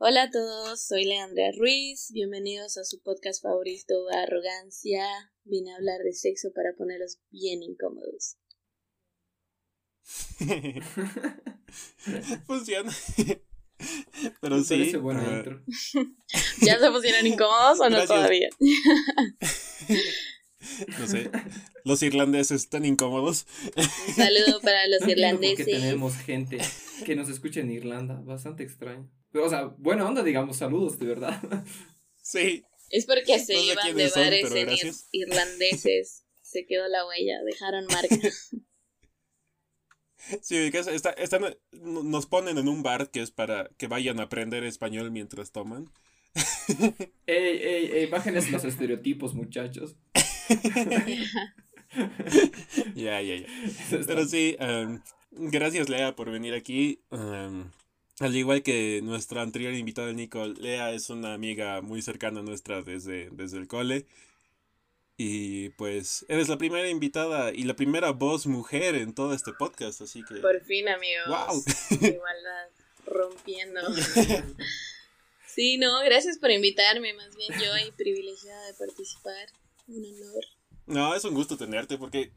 Hola a todos, soy Leandra Ruiz, bienvenidos a su podcast favorito Arrogancia. Vine a hablar de sexo para ponerlos bien incómodos. Funciona. Pero sí. Buena uh... ¿Ya se pusieron incómodos o no todavía? No sé. Los irlandeses están incómodos. Un saludo para los irlandeses. Que tenemos gente que nos escucha en Irlanda. Bastante extraño. Pero, o sea, buena onda, digamos, saludos, de verdad. Sí. Es porque se iban de bares en irlandeses. Se quedó la huella, dejaron marca. Sí, están, nos ponen en un bar que es para que vayan a aprender español mientras toman. Ey, ey, ey, bájenles los estereotipos, muchachos. Ya, ya, ya. Pero sí, um, gracias Lea por venir aquí. Um, al igual que nuestra anterior invitada Nicole, Lea es una amiga muy cercana a nuestra desde, desde el cole. Y pues eres la primera invitada y la primera voz mujer en todo este podcast, así que... Por fin, amigos. ¡Wow! Igualdad rompiendo. sí, no, gracias por invitarme, más bien yo y privilegiada de participar. Un honor. No, es un gusto tenerte porque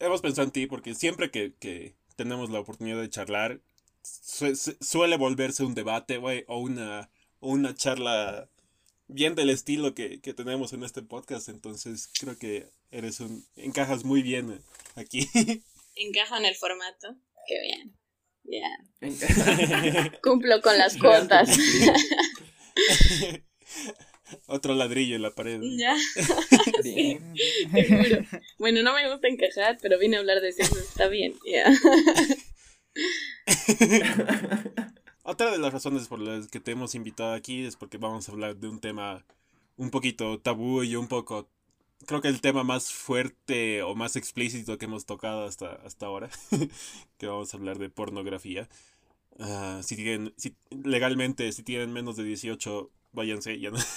hemos pensado en ti porque siempre que, que tenemos la oportunidad de charlar, suele volverse un debate, güey, o una, o una charla bien del estilo que, que, tenemos en este podcast. Entonces creo que eres un. encajas muy bien aquí. Encaja en el formato. Qué bien. Ya. Cumplo con las cuotas. Otro ladrillo en la pared. Ya. Bueno, no me gusta encajar, pero vine a hablar de eso. Está bien. Ya. Otra de las razones por las que te hemos invitado aquí es porque vamos a hablar de un tema un poquito tabú y un poco, creo que el tema más fuerte o más explícito que hemos tocado hasta, hasta ahora, que vamos a hablar de pornografía. Ah, si tienen, si, legalmente, si tienen menos de 18, váyanse, ya no.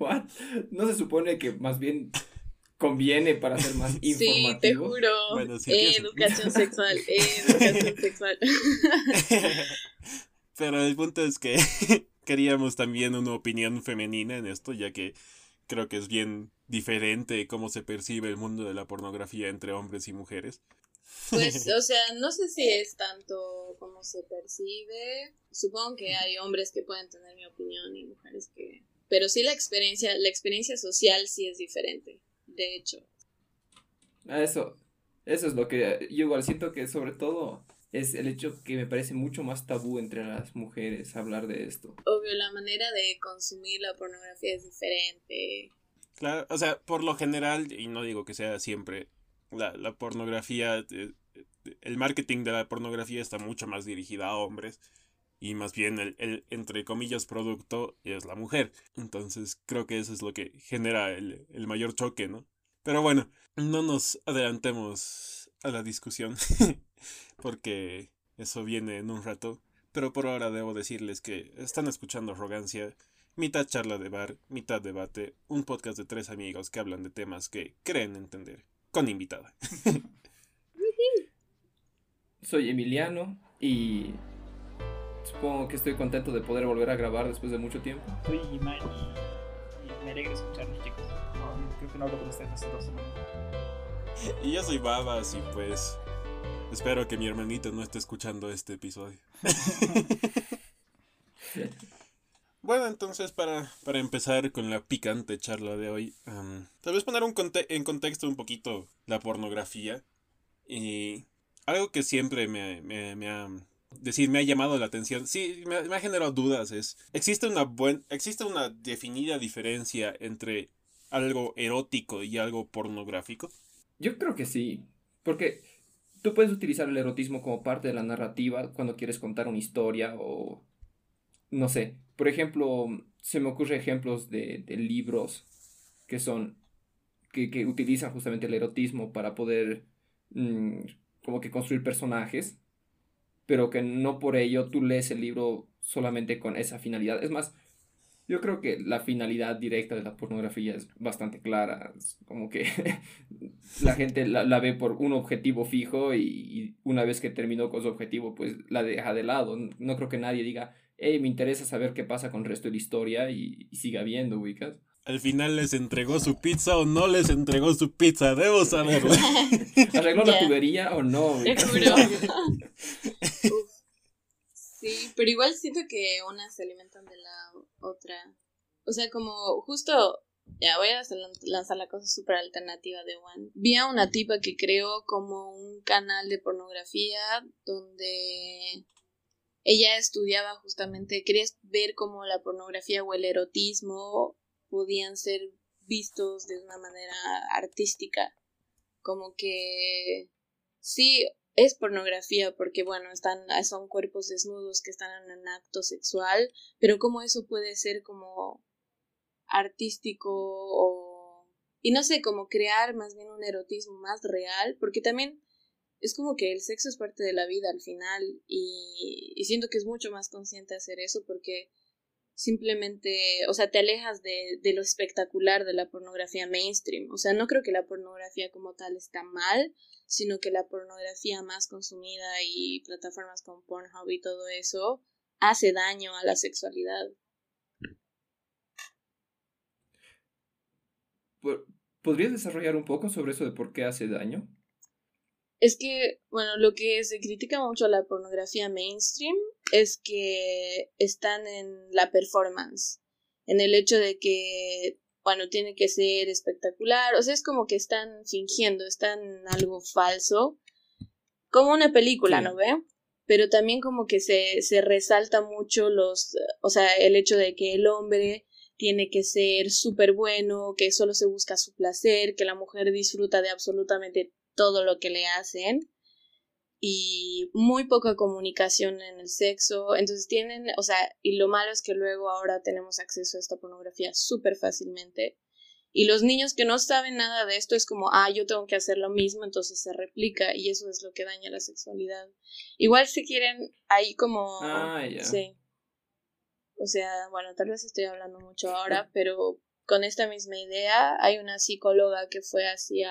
Ah. No se supone que más bien conviene para ser más informativo. Sí, te juro. educación sexual, educación sexual. Pero el punto es que queríamos también una opinión femenina en esto, ya que creo que es bien diferente cómo se percibe el mundo de la pornografía entre hombres y mujeres. Pues, o sea, no sé si es tanto como se percibe. Supongo que hay hombres que pueden tener mi opinión y mujeres que... Pero sí la experiencia, la experiencia social sí es diferente de hecho. Eso, eso es lo que yo igual siento que sobre todo es el hecho que me parece mucho más tabú entre las mujeres hablar de esto. Obvio, la manera de consumir la pornografía es diferente. Claro, o sea, por lo general, y no digo que sea siempre, la, la pornografía, eh, el marketing de la pornografía está mucho más dirigida a hombres y más bien el, el, entre comillas producto es la mujer. Entonces creo que eso es lo que genera el, el mayor choque, ¿no? Pero bueno, no nos adelantemos a la discusión porque eso viene en un rato. Pero por ahora debo decirles que están escuchando Arrogancia, mitad charla de bar, mitad debate, un podcast de tres amigos que hablan de temas que creen entender, con invitada. Soy Emiliano y Supongo que estoy contento de poder volver a grabar después de mucho tiempo. Soy Imani y me alegra escucharlos, chicos. creo que no hablo con ustedes hace dos semanas. Y yo soy Babas y pues espero que mi hermanito no esté escuchando este episodio. bueno, entonces para, para empezar con la picante charla de hoy, tal vez poner un en contexto un poquito la pornografía y algo que siempre me, me, me ha decir, me ha llamado la atención. Sí, me, ha generado dudas. Es, ¿existe, una buen, ¿Existe una definida diferencia entre algo erótico y algo pornográfico? Yo creo que sí. Porque tú puedes utilizar el erotismo como parte de la narrativa cuando quieres contar una historia o... No sé. Por ejemplo, se me ocurren ejemplos de, de libros que son... Que, que, utilizan justamente el erotismo para poder... Mm, como que construir personajes pero que no por ello tú lees el libro solamente con esa finalidad. Es más, Yo creo que la finalidad directa de la pornografía es bastante clara. Como que la gente la, la, ve por un objetivo fijo y, una vez que terminó con su objetivo, pues la deja de lado. No creo que nadie diga, hey, me interesa saber qué pasa con el resto de la historia y, y siga viendo, ubicas. Al final les entregó su pizza o no les entregó su pizza, debo saberlo. ¿Arregló yeah. la tubería o no? Sí, pero igual siento que unas se alimentan de la otra. O sea, como justo, ya voy a lanzar la cosa súper alternativa de One. Vi a una tipa que creó como un canal de pornografía donde ella estudiaba justamente, quería ver cómo la pornografía o el erotismo podían ser vistos de una manera artística. Como que sí, es pornografía porque bueno, están son cuerpos desnudos que están en un acto sexual, pero cómo eso puede ser como artístico o y no sé, como crear más bien un erotismo más real, porque también es como que el sexo es parte de la vida al final y, y siento que es mucho más consciente hacer eso porque simplemente, o sea, te alejas de, de, lo espectacular de la pornografía mainstream. O sea, no creo que la pornografía como tal está mal, sino que la pornografía más consumida y plataformas como Pornhub y todo eso hace daño a la sexualidad. ¿Podrías desarrollar un poco sobre eso de por qué hace daño? Es que, bueno, lo que se critica mucho a la pornografía mainstream es que están en la performance, en el hecho de que, bueno, tiene que ser espectacular, o sea, es como que están fingiendo, están en algo falso, como una película, sí. ¿no ve? Pero también como que se, se resalta mucho los, o sea, el hecho de que el hombre tiene que ser súper bueno, que solo se busca su placer, que la mujer disfruta de absolutamente todo lo que le hacen y muy poca comunicación en el sexo. Entonces tienen, o sea, y lo malo es que luego ahora tenemos acceso a esta pornografía súper fácilmente. Y los niños que no saben nada de esto es como, ah, yo tengo que hacer lo mismo, entonces se replica y eso es lo que daña la sexualidad. Igual si quieren, ahí como... Ah, ya. Sí. O sea, bueno, tal vez estoy hablando mucho ahora, pero con esta misma idea hay una psicóloga que fue hacia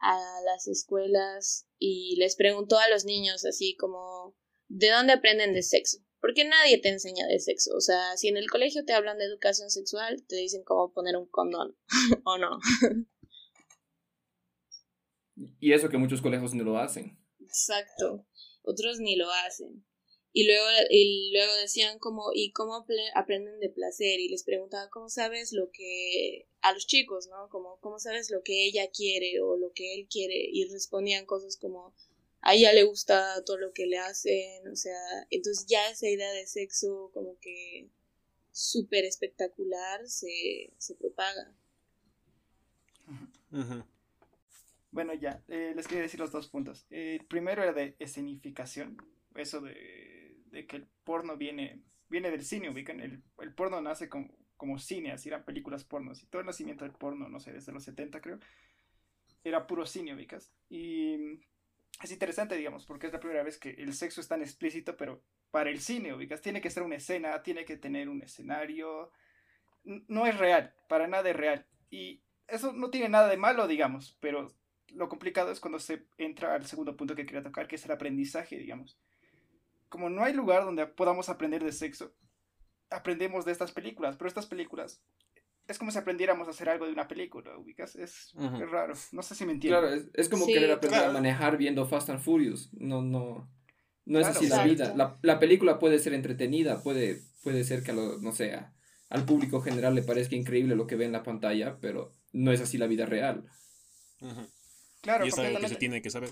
a las escuelas y les preguntó a los niños así como ¿de dónde aprenden de sexo? Porque nadie te enseña de sexo. O sea, si en el colegio te hablan de educación sexual, te dicen cómo poner un condón o no. Y eso que muchos colegios no lo hacen. Exacto. Otros ni lo hacen. Y luego, y luego decían como, ¿y cómo aprenden de placer? Y les preguntaba, ¿cómo sabes lo que, a los chicos, ¿no? Como, ¿cómo sabes lo que ella quiere o lo que él quiere? Y respondían cosas como, a ella le gusta todo lo que le hacen, o sea, entonces ya esa idea de sexo como que súper espectacular se, se propaga. Uh -huh. Bueno, ya, eh, les quería decir los dos puntos. Eh, primero era de escenificación, eso de, de, que el porno viene, viene del cine, ubican, el, el porno nace como, como cine, así eran películas pornos, y todo el nacimiento del porno, no sé, desde los 70 creo, era puro cine, ubicas. Y es interesante, digamos, porque es la primera vez que el sexo es tan explícito, pero para el cine, ubicas, tiene que ser una escena, tiene que tener un escenario, no es real, para nada es real. Y eso no tiene nada de malo, digamos, pero lo complicado es cuando se entra al segundo punto que quería tocar, que es el aprendizaje, digamos. Como no hay lugar donde podamos aprender de sexo, aprendemos de estas películas, pero estas películas es como si aprendiéramos a hacer algo de una película, ubicas, es, uh -huh. es raro, no sé si me entiendes. Claro, es, es como sí, querer aprender claro. a manejar viendo Fast and Furious, no, no, no es claro, así la vida. La, la, película puede ser entretenida, puede, puede ser que a lo, no sé, al público general le parezca increíble lo que ve en la pantalla, pero no es así la vida real. Uh -huh. Claro, y es algo que se tiene que saber.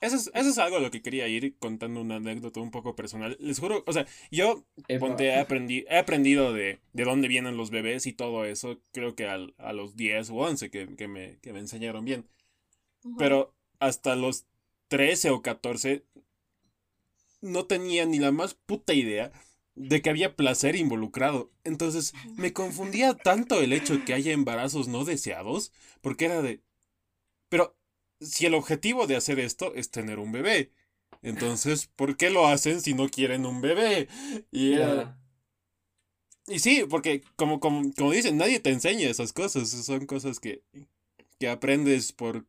Eso es, eso es algo a lo que quería ir contando una anécdota un poco personal. Les juro, o sea, yo ponte, he, aprendi, he aprendido de, de dónde vienen los bebés y todo eso, creo que al, a los 10 o 11 que, que, me, que me enseñaron bien. Uh -huh. Pero hasta los 13 o 14 no tenía ni la más puta idea de que había placer involucrado. Entonces me confundía tanto el hecho de que haya embarazos no deseados, porque era de... Pero si el objetivo de hacer esto es tener un bebé. Entonces, ¿por qué lo hacen si no quieren un bebé? Y. Y sí, porque como, como, como dicen, nadie te enseña esas cosas. Son cosas que, que aprendes por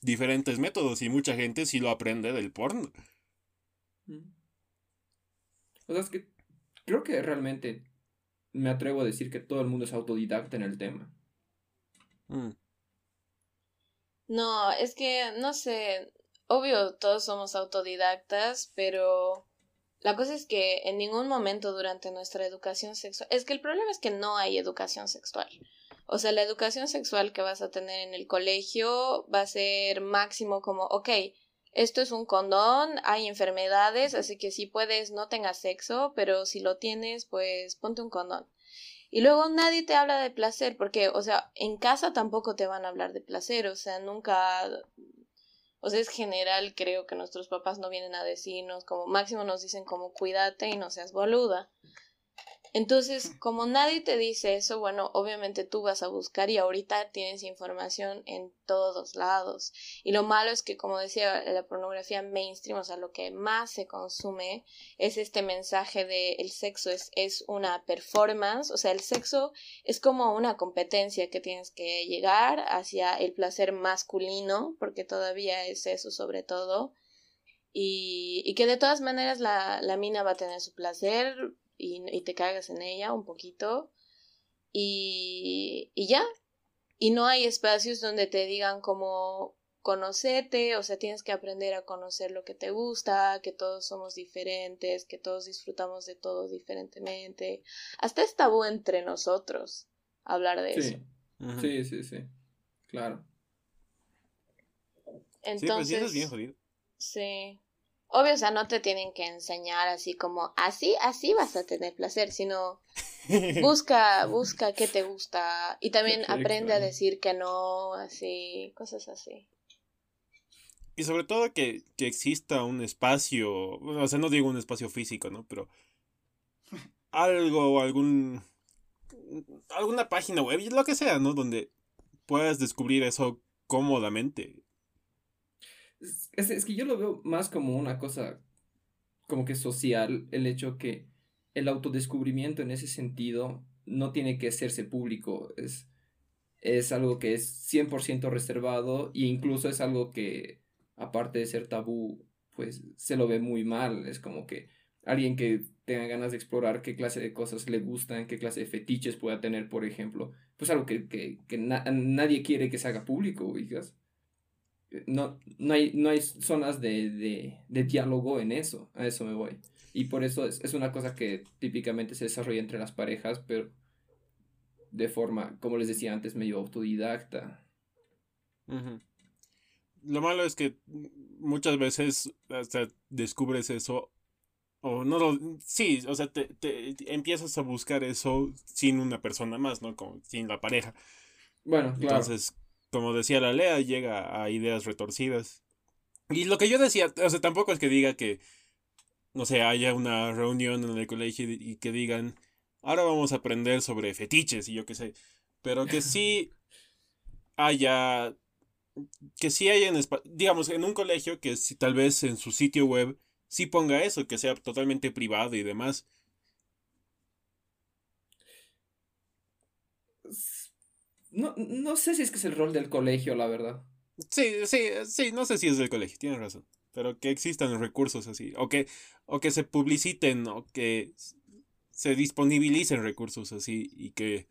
diferentes métodos y mucha gente sí lo aprende del porno. Mm. O sea, es que creo que realmente me atrevo a decir que todo el mundo es autodidacta en el tema. Mm. No, es que, no sé, obvio todos somos autodidactas, pero la cosa es que en ningún momento durante nuestra educación sexual, es que el problema es que no hay educación sexual. O sea, la educación sexual que vas a tener en el colegio va a ser máximo como, ok, esto es un condón, hay enfermedades, así que si puedes no tengas sexo, pero si lo tienes, pues ponte un condón. Y luego nadie te habla de placer, porque, o sea, en casa tampoco te van a hablar de placer, o sea, nunca, o sea, es general, creo que nuestros papás no vienen a decirnos, como máximo nos dicen como cuídate y no seas boluda. Entonces, como nadie te dice eso, bueno, obviamente tú vas a buscar y ahorita tienes información en todos lados. Y lo malo es que, como decía, la pornografía mainstream, o sea, lo que más se consume es este mensaje de el sexo es, es una performance, o sea, el sexo es como una competencia que tienes que llegar hacia el placer masculino, porque todavía es eso sobre todo. Y, y que de todas maneras la, la mina va a tener su placer, y, te cagas en ella un poquito y, y ya. Y no hay espacios donde te digan como conocerte, o sea, tienes que aprender a conocer lo que te gusta, que todos somos diferentes, que todos disfrutamos de todo diferentemente. Hasta es tabú entre nosotros hablar de eso. Sí, sí, sí, claro. Entonces, sí, pues es bien jodido. Sí. Obvio, o sea, no te tienen que enseñar así como así, así vas a tener placer, sino busca, busca qué te gusta y también aprende a decir que no, así, cosas así. Y sobre todo que, que exista un espacio, o sea, no digo un espacio físico, ¿no? Pero algo, algún, alguna página web, lo que sea, ¿no? Donde puedas descubrir eso cómodamente. Es, que yo lo veo más como una cosa como que social, el hecho que el autodescubrimiento en ese sentido no tiene que hacerse público, es, es algo que es 100% reservado e incluso es algo que, aparte de ser tabú, pues se lo ve muy mal, es como que alguien que tenga ganas de explorar qué clase de cosas le gustan, qué clase de fetiches pueda tener, por ejemplo, pues algo que, que, que nadie quiere que se haga público, digas no, no, hay, no hay zonas de, diálogo en eso, a eso me voy. Y por eso es, una cosa que típicamente se desarrolla entre las parejas, pero de forma, como les decía antes, medio autodidacta. Lo malo es que muchas veces hasta descubres eso, o no lo, sí, o sea, te, te, empiezas a buscar eso sin una persona más, ¿no? Como sin la pareja. Bueno, claro. Entonces, como decía la Lea, llega a ideas retorcidas. Y lo que yo decía, o sea, tampoco es que diga que, no sé, haya una reunión en el colegio y que digan, ahora vamos a aprender sobre fetiches y yo qué sé. Pero que sí haya, que sí haya, en, digamos, en un colegio que si, tal vez en su sitio web sí ponga eso, que sea totalmente privado y demás. No, no sé si es que es el rol del colegio, la verdad. Sí, sí, sí, no sé si es del colegio, tienes razón. Pero que existan recursos así. O que, o que se publiciten, o que se disponibilicen recursos así. Y que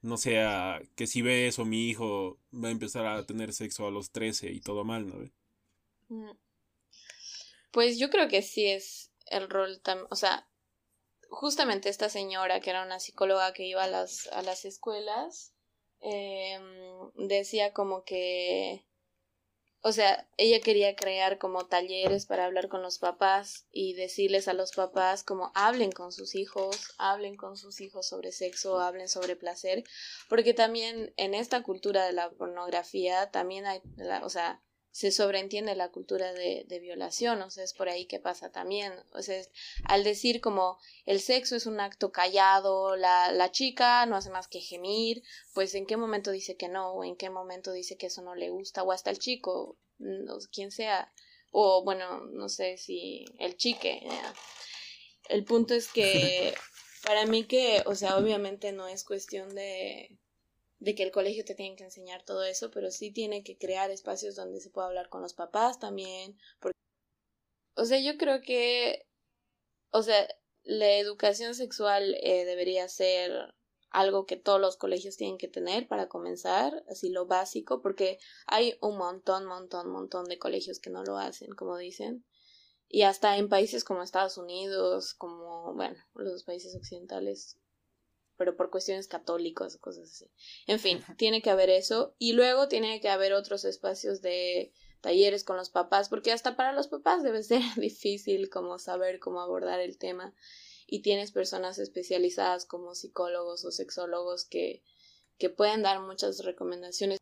no sea que si ve eso mi hijo va a empezar a tener sexo a los 13 y todo mal, ¿no? Mm. Pues yo creo que sí es el rol también, o sea, justamente esta señora que era una psicóloga que iba a las, a las escuelas, eh, decía como que, o sea, ella quería crear como talleres para hablar con los papás y decirles a los papás como hablen con sus hijos, hablen con sus hijos sobre sexo, hablen sobre placer, porque también en esta cultura de la pornografía también hay, o sea, se sobreentiende la cultura de, de, violación, o sea, es por ahí que pasa también, o sea, al decir como el sexo es un acto callado, la, la chica no hace más que gemir, pues en qué momento dice que no, o en qué momento dice que eso no le gusta, o hasta el chico, no, quien sea, o bueno, no sé si el chique, el punto es que Para mí que, o sea, obviamente no es cuestión de, de que el colegio te tiene que enseñar todo eso, pero sí tiene que crear espacios donde se pueda hablar con los papás también. Porque, o sea, yo creo que, o sea, la educación sexual eh, debería ser algo que todos los colegios tienen que tener para comenzar, así lo básico, porque hay un montón, montón, montón de colegios que no lo hacen, como dicen. Y hasta en países como Estados Unidos, como, bueno, los países occidentales, pero por cuestiones católicas, cosas así. En fin, tiene que haber eso. Y luego tiene que haber otros espacios de talleres con los papás, porque hasta para los papás debe ser difícil como saber cómo abordar el tema y tienes personas especializadas como psicólogos o sexólogos que, que pueden dar muchas recomendaciones.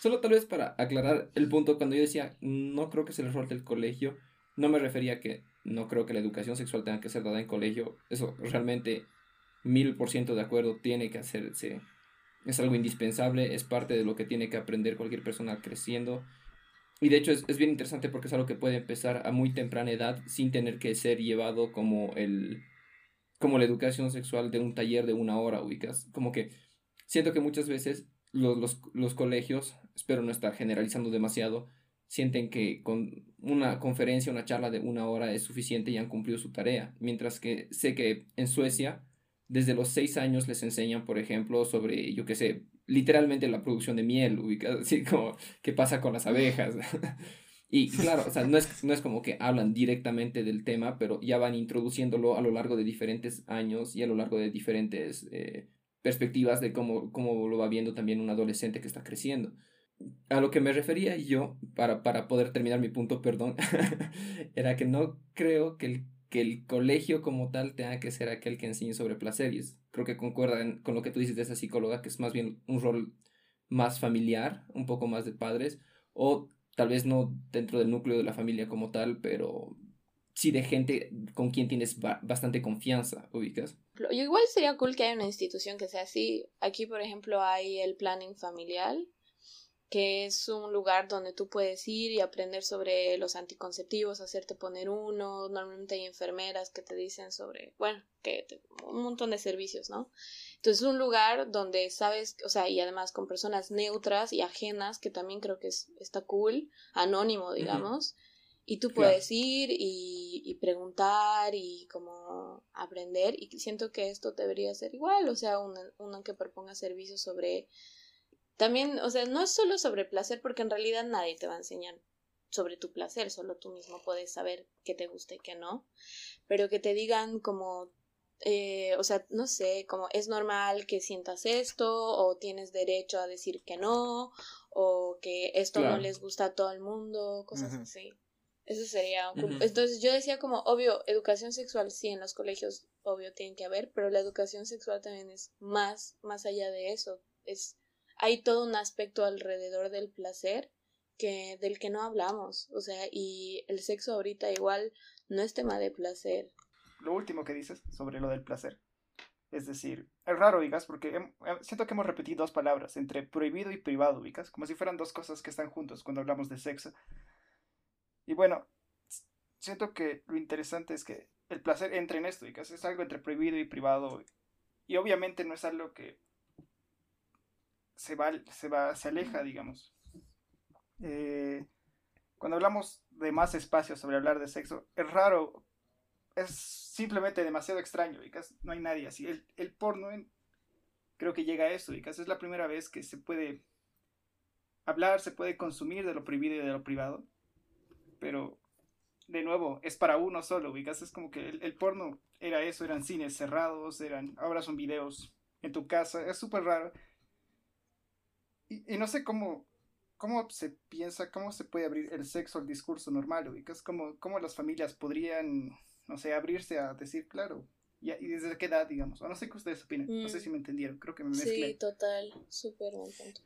Solo tal vez para aclarar el punto, cuando yo decía no creo que sea el rol del colegio, no me refería a que no creo que la educación sexual tenga que ser dada en colegio. Eso realmente mil por ciento de acuerdo tiene que hacerse. Es algo indispensable, es parte de lo que tiene que aprender cualquier persona creciendo. Y de hecho es, bien interesante porque es algo que puede empezar a muy temprana edad sin tener que ser llevado como el como la educación sexual de un taller de una hora, ubicas. Como que siento que muchas veces los, los, los colegios, espero no estar generalizando demasiado, sienten que con una conferencia, una charla de una hora es suficiente y han cumplido su tarea. Mientras que sé que en Suecia, desde los seis años les enseñan, por ejemplo, sobre, yo qué sé, literalmente la producción de miel, ubicado, así como qué pasa con las abejas. y claro, o sea, no es, no es como que hablan directamente del tema, pero ya van introduciéndolo a lo largo de diferentes años y a lo largo de diferentes eh, perspectivas de cómo, cómo lo va viendo también un adolescente que está creciendo. A lo que me refería yo, para, para poder terminar mi punto, perdón, era que no creo que el que el colegio como tal tenga que ser aquel que enseñe sobre placeres. Creo que concuerdan con lo que tú dices de esa psicóloga, que es más bien un rol más familiar, un poco más de padres, o tal vez no dentro del núcleo de la familia como tal, pero sí de gente con quien tienes bastante confianza, ubicas. Igual sería cool que haya una institución que sea así. Aquí, por ejemplo, hay el planning familiar, que es un lugar donde tú puedes ir y aprender sobre los anticonceptivos, hacerte poner uno, normalmente hay enfermeras que te dicen sobre, bueno, que un montón de servicios, ¿no? Entonces es un lugar donde sabes, o sea, y además con personas neutras y ajenas, que también creo que es, está cool, anónimo, digamos, y tú puedes ir y, y, preguntar y como aprender, y siento que esto debería ser igual, o sea, uno que proponga servicios sobre también, o sea, no es solo sobre placer, porque en realidad nadie te va a enseñar sobre tu placer, solo tú mismo puedes saber qué te gusta y qué no, pero que te digan como, eh, o sea, no sé, como es normal que sientas esto, o tienes derecho a decir que no, o que esto no les gusta a todo el mundo, cosas así. Eso sería. Entonces yo decía como, obvio, educación sexual sí en los colegios, obvio, tiene que haber, pero la educación sexual también es más, más allá de eso. Es hay todo un aspecto alrededor del placer que del que no hablamos, o sea, y el sexo ahorita igual no es tema de placer. Lo último que dices sobre lo del placer. Es decir, es raro, digas, porque siento que hemos repetido dos palabras, entre prohibido y privado, ubicas, como si fueran dos cosas que están juntos cuando hablamos de sexo. Y bueno, siento que lo interesante es que el placer entre en esto, ubicas, es algo entre prohibido y privado. Y obviamente no es algo que se va, se va, se aleja, digamos. Eh, cuando hablamos de más espacio sobre hablar de sexo, es raro, es simplemente demasiado extraño, no hay nadie así. El, el porno creo que llega a eso, y es la primera vez que se puede hablar, se puede consumir de lo prohibido y de lo privado, pero de nuevo, es para uno solo, ubicas, es como que el, el, porno era eso, eran cines cerrados, eran, ahora son videos en tu casa, es súper raro. Y, no sé cómo, cómo se piensa, cómo se puede abrir el sexo al discurso normal, ubicas, cómo, cómo las familias podrían, no sé, abrirse a decir, claro, y, y desde qué edad, digamos, o no sé qué ustedes opinan, no sé mm. si me entendieron, creo que me mezclé. Sí, total, súper buen punto.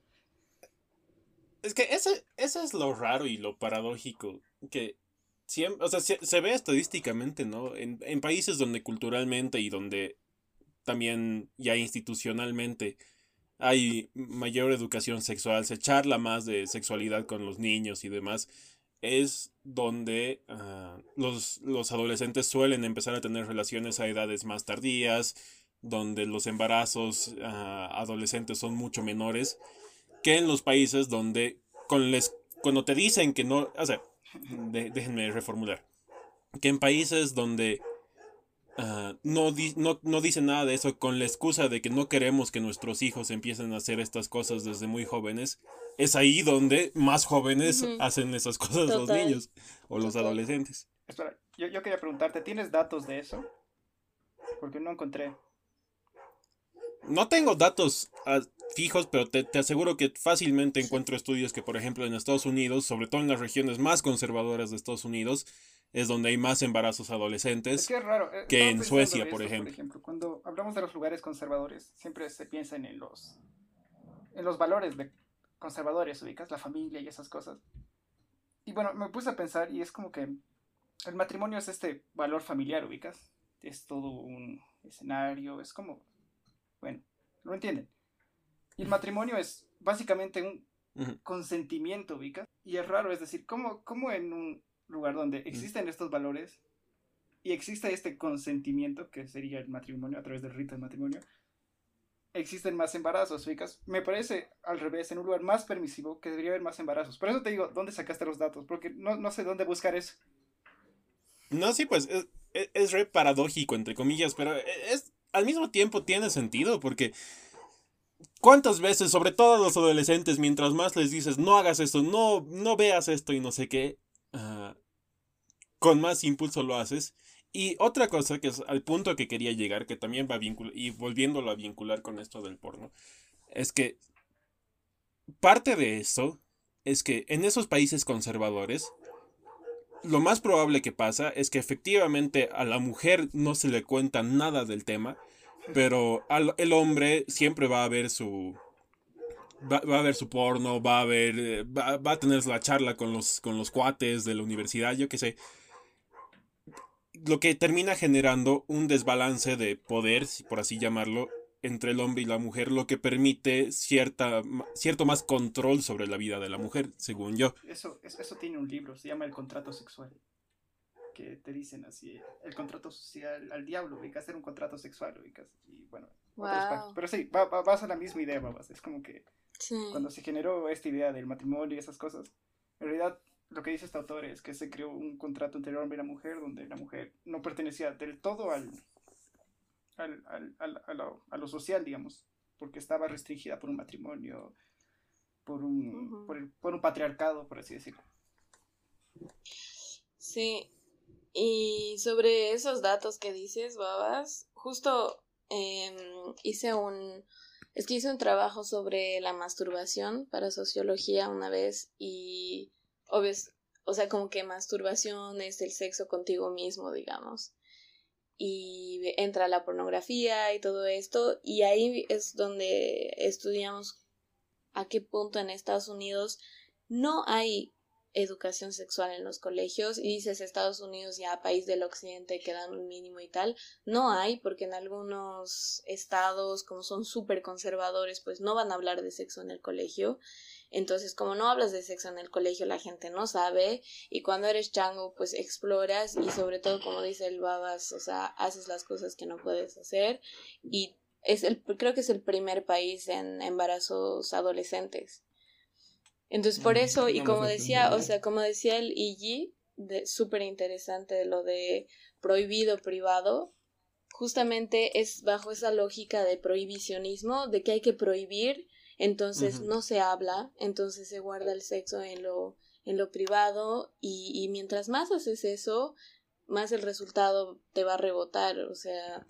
Es que eso, eso es lo raro y lo paradójico, que siempre, o sea, se, se ve estadísticamente, ¿no? En, en países donde culturalmente y donde también ya institucionalmente hay mayor educación sexual, se charla más de sexualidad con los niños y demás. es donde ah, los, los adolescentes suelen empezar a tener relaciones a edades más tardías, donde los embarazos ah, adolescentes son mucho menores que en los países donde con les, cuando te dicen que no, o sea, déjenme reformular, que en países donde ah, no, no, no, dicen nada de eso con la excusa de que no queremos que nuestros hijos empiecen a hacer estas cosas desde muy jóvenes, es ahí donde más jóvenes hacen esas cosas los niños o los adolescentes. Espera, yo, yo quería preguntarte, ¿tienes datos de eso? Porque no encontré. No tengo datos ah, fijos, pero te, aseguro que fácilmente encuentro estudios que, por ejemplo, en Estados Unidos, sobre todo en las regiones más conservadoras de Estados Unidos, es donde hay más embarazos adolescentes que, raro. Eh, que en Suecia, por ejemplo. por ejemplo. Cuando hablamos de los lugares conservadores, siempre se piensa en los, en los valores de conservadores, ubicas la familia y esas cosas. Y bueno, me puse a pensar y es como que el matrimonio es este valor familiar, ubicas. Es todo un escenario, es como, bueno, lo entienden. Y el matrimonio es básicamente un consentimiento, ubicas. Y es raro, es decir, ¿cómo, cómo en un lugar donde existen estos valores y existe este consentimiento, que sería el matrimonio a través del rito del matrimonio, existen más embarazos. Me parece al revés, en un lugar más permisivo que debería haber más embarazos. Por eso te digo, ¿dónde sacaste los datos? Porque no, no sé dónde buscar eso. No, sí, pues es, es, re paradójico, entre comillas, pero es, al mismo tiempo tiene sentido, porque ¿Cuántas veces, sobre todo a los adolescentes, mientras más les dices, no hagas esto, no, no veas esto y no sé qué, con más impulso lo haces? Y otra cosa que es al punto que quería llegar, que también va a vincular, y volviéndolo a vincular con esto del porno, es que parte de eso es que en esos países conservadores, lo más probable que pasa es que efectivamente a la mujer no se le cuenta nada del tema, pero al, el hombre siempre va a ver su. Va, a ver su porno, va a ver. Eh, va, va, a tener la charla con los, con los cuates de la universidad, yo qué sé. Lo que termina generando un desbalance de poder, por así llamarlo, entre el hombre y la mujer, lo que permite cierta, cierto más control sobre la vida de la mujer, según yo. Eso, eso tiene un libro, se llama El contrato sexual que te dicen así, el contrato social al diablo, ubicas, hacer un contrato sexual, y bueno, pero sí, va, vas a la misma idea, babas, es como que cuando se generó esta idea del matrimonio y esas cosas, en realidad lo que dice este autor es que se creó un contrato entre el hombre y la mujer, donde la mujer no pertenecía del todo al, al, al, al a, lo, a, lo, social, digamos, porque estaba restringida por un matrimonio, por un, por, el, por un patriarcado, por así decirlo. Sí, y sobre esos datos que dices, babas, justo em, hice un... Es que hice un trabajo sobre la masturbación para sociología una vez y obvio, o sea, como que masturbación es el sexo contigo mismo, digamos. Y entra la pornografía y todo esto y ahí es donde estudiamos a qué punto en Estados Unidos no hay educación sexual en los colegios y dices Estados Unidos ya país del occidente que dan un mínimo y tal, no hay porque en algunos estados como son súper conservadores pues no van a hablar de sexo en el colegio. Entonces como no hablas de sexo en el colegio la gente no sabe y cuando eres chango pues exploras y sobre todo como dice el babas o sea haces las cosas que no puedes hacer y es el creo que es el primer país en embarazos adolescentes entonces, por eso, y como decía, o sea, como decía el IG, súper interesante de lo de prohibido privado, justamente es bajo esa lógica de prohibicionismo, de que hay que prohibir, entonces no se habla, entonces se guarda el sexo en lo, en lo privado, y, y mientras más haces eso, más el resultado te va a rebotar, o sea,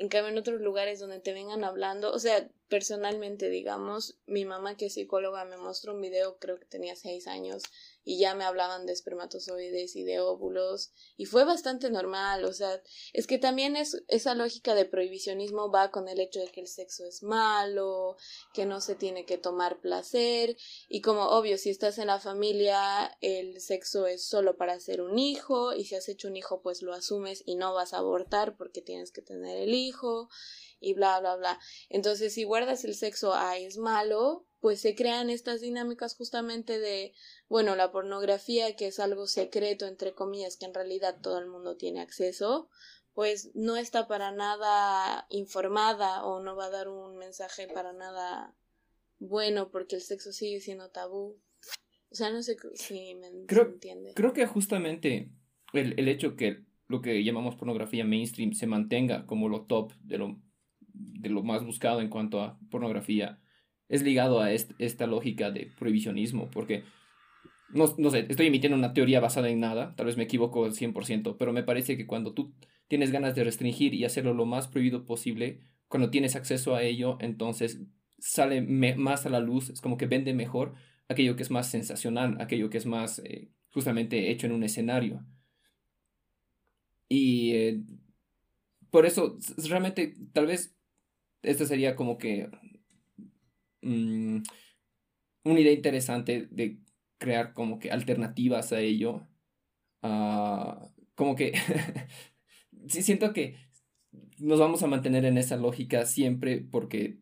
en cambio, en otros lugares donde te vengan hablando, o sea, personalmente, digamos, mi mamá que es psicóloga me mostró un video, creo que tenía seis años, y ya me hablaban de espermatozoides y de óvulos y fue bastante normal, o sea, es que también es esa lógica de prohibicionismo va con el hecho de que el sexo es malo, que no se tiene que tomar placer y como obvio si estás en la familia el sexo es solo para hacer un hijo y si has hecho un hijo pues lo asumes y no vas a abortar porque tienes que tener el hijo y bla bla bla. Entonces si guardas el sexo a es malo, pues se crean estas dinámicas justamente de, bueno, la pornografía, que es algo secreto, entre comillas, que en realidad todo el mundo tiene acceso, pues no está para nada informada o no va a dar un mensaje para nada bueno porque el sexo sigue siendo tabú. O sea, no sé si me entiende. Creo que justamente el, el hecho que lo que llamamos pornografía mainstream se mantenga como lo top de lo, de lo más buscado en cuanto a pornografía es ligado a esta lógica de prohibicionismo, porque no, no, sé, estoy emitiendo una teoría basada en nada, tal vez me equivoco al 100%, pero me parece que cuando tú tienes ganas de restringir y hacerlo lo más prohibido posible, cuando tienes acceso a ello, entonces sale más a la luz, es como que vende mejor aquello que es más sensacional, aquello que es más eh, justamente hecho en un escenario. Y eh, por eso, realmente, tal vez esta sería como que Mm, una idea interesante de crear como que alternativas a ello. Ah, como que sí siento que nos vamos a mantener en esa lógica siempre porque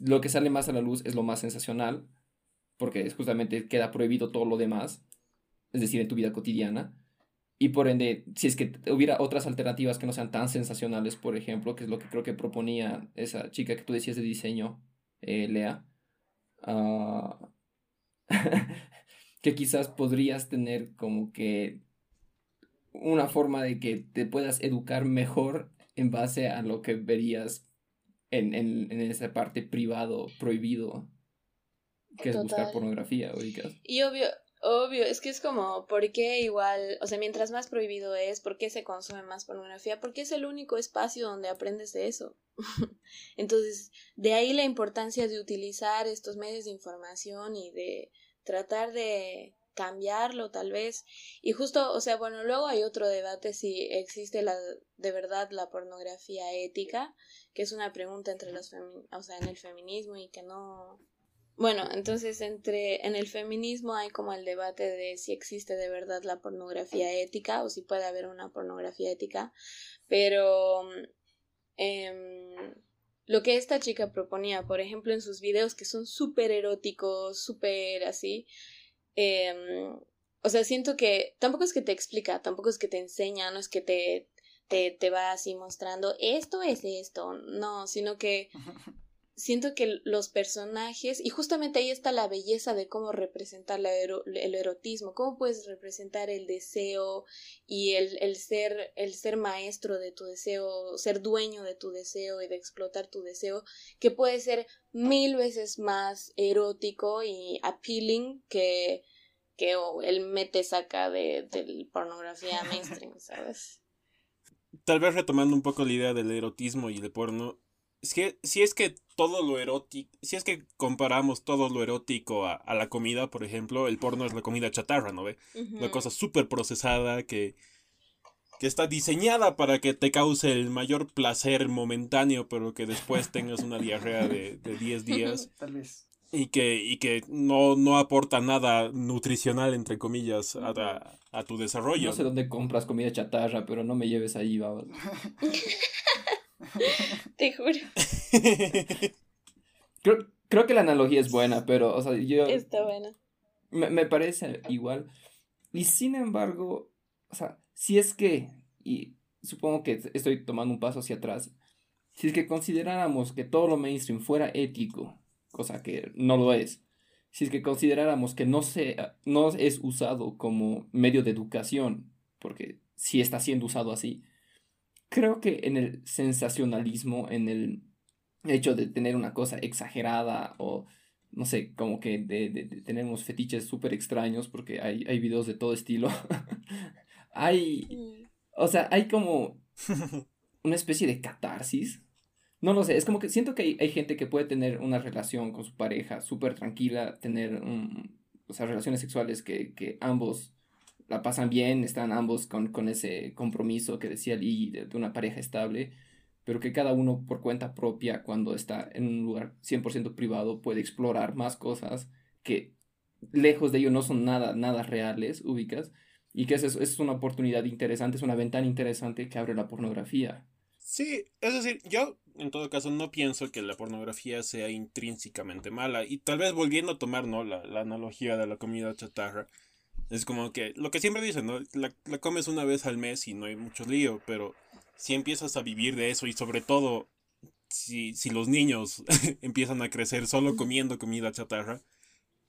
lo que sale más a la luz es lo más sensacional, porque justamente queda prohibido todo lo demás, es decir, en tu vida cotidiana. Y por ende, si es que hubiera otras alternativas que no sean tan sensacionales, por ejemplo, que es lo que creo que proponía esa chica que tú decías de diseño, eh, Lea, Ah, que quizás podrías tener como que una forma de que te puedas educar mejor en base a lo que verías en, en, en esa parte privado, prohibido, que es buscar pornografía, Y obvio, Obvio, es que es como, ¿por qué igual, o sea, mientras más prohibido es, ¿por qué se consume más pornografía? Porque es el único espacio donde aprendes de eso. Entonces, de ahí la importancia de utilizar estos medios de información y de tratar de cambiarlo tal vez. Y justo, o sea, bueno, luego hay otro debate si existe la de verdad la pornografía ética, que es una pregunta entre los o sea, en el feminismo y que no bueno, entonces entre en el feminismo hay como el debate de si existe de verdad la pornografía ética o si puede haber una pornografía ética, pero em, lo que esta chica proponía, por ejemplo, en sus videos que son súper eróticos, súper así, em, o sea, siento que tampoco es que te explica, tampoco es que te enseña, no es que te, te, te va así mostrando esto es esto, no, sino que siento que los personajes, y justamente ahí está la belleza de cómo representar el erotismo, cómo puedes representar el deseo y el, el, ser, el ser maestro de tu deseo, ser dueño de tu deseo y de explotar tu deseo, que puede ser mil veces más erótico y appealing que, que el mete saca de, de pornografía mainstream, ¿sabes? Tal vez retomando un poco la idea del erotismo y el porno, que si es que todo lo erótico, si es que comparamos todo lo erótico a, la comida, por ejemplo, el porno es la comida chatarra, ¿no ve? Una cosa súper procesada que, que está diseñada para que te cause el mayor placer momentáneo, pero que después tengas una diarrea de, de 10 días. Tal vez. Y que, y que no, no aporta nada nutricional, entre comillas, a, a, tu desarrollo. No sé dónde compras comida chatarra, pero no me lleves ahí, babas. Te juro. creo, que la analogía es buena, pero, o sea, yo... Está buena. Me, parece igual. Y sin embargo, o sea, si es que, y supongo que estoy tomando un paso hacia atrás, si es que consideráramos que todo lo mainstream fuera ético, cosa que no lo es, si es que consideráramos que no, no es usado como medio de educación, porque sí está siendo usado así, creo que en el sensacionalismo, en el hecho de tener una cosa exagerada o no sé, como que de, de, tener unos fetiches súper extraños, porque hay, hay videos de todo estilo. hay, o sea, hay como una especie de catarsis. No lo sé, es como que siento que hay, hay gente que puede tener una relación con su pareja súper tranquila, tener, o sea, relaciones sexuales que, que ambos la pasan bien, están ambos con, con ese compromiso que decía Lee de, una pareja estable, pero que cada uno por cuenta propia, cuando está en un lugar 100% privado, puede explorar más cosas que lejos de ello no son nada, nada reales, ubicas, y que es, es una oportunidad interesante, es una ventana interesante que abre la pornografía. Sí, es decir, yo en todo caso no pienso que la pornografía sea intrínsecamente mala. Y tal vez volviendo a tomar ¿no? la, la analogía de la comida chatarra, es como que lo que siempre dicen, ¿no? La, la, comes una vez al mes y no hay mucho lío, pero si empiezas a vivir de eso y sobre todo si, si los niños empiezan a crecer solo comiendo comida chatarra,